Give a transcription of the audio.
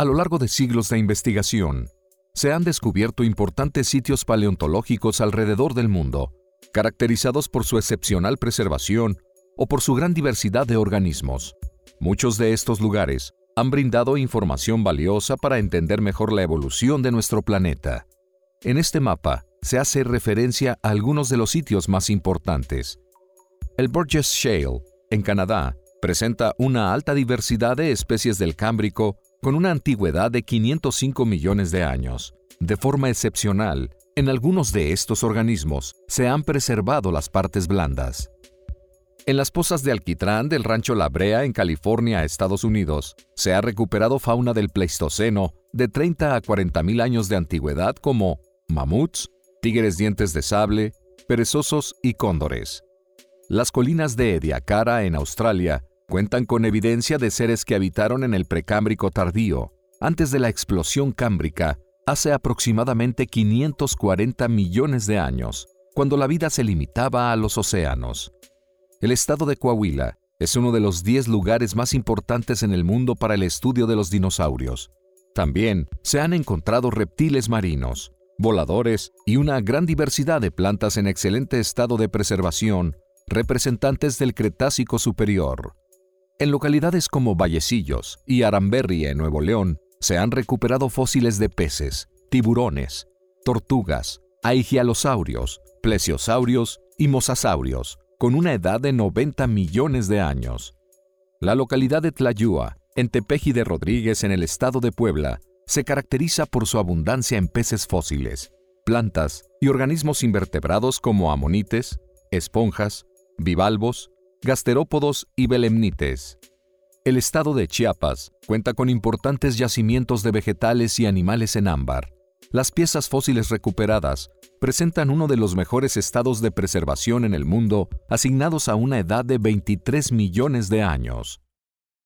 A lo largo de siglos de investigación, se han descubierto importantes sitios paleontológicos alrededor del mundo, caracterizados por su excepcional preservación o por su gran diversidad de organismos. Muchos de estos lugares han brindado información valiosa para entender mejor la evolución de nuestro planeta. En este mapa se hace referencia a algunos de los sitios más importantes. El Burgess Shale, en Canadá, presenta una alta diversidad de especies del Cámbrico con una antigüedad de 505 millones de años. De forma excepcional, en algunos de estos organismos se han preservado las partes blandas. En las pozas de alquitrán del rancho La Brea en California, Estados Unidos, se ha recuperado fauna del Pleistoceno de 30 a 40 mil años de antigüedad como mamuts, tigres dientes de sable, perezosos y cóndores. Las colinas de Ediacara en Australia cuentan con evidencia de seres que habitaron en el precámbrico tardío, antes de la explosión cámbrica, hace aproximadamente 540 millones de años, cuando la vida se limitaba a los océanos. El estado de Coahuila es uno de los 10 lugares más importantes en el mundo para el estudio de los dinosaurios. También se han encontrado reptiles marinos, voladores y una gran diversidad de plantas en excelente estado de preservación, representantes del Cretácico superior. En localidades como Vallecillos y Aramberri en Nuevo León, se han recuperado fósiles de peces, tiburones, tortugas, aigialosaurios, plesiosaurios y mosasaurios, con una edad de 90 millones de años. La localidad de Tlayúa, en Tepeji de Rodríguez, en el estado de Puebla, se caracteriza por su abundancia en peces fósiles, plantas y organismos invertebrados como amonites, esponjas, bivalvos, gasterópodos y belemnites. El estado de Chiapas cuenta con importantes yacimientos de vegetales y animales en ámbar. Las piezas fósiles recuperadas presentan uno de los mejores estados de preservación en el mundo, asignados a una edad de 23 millones de años.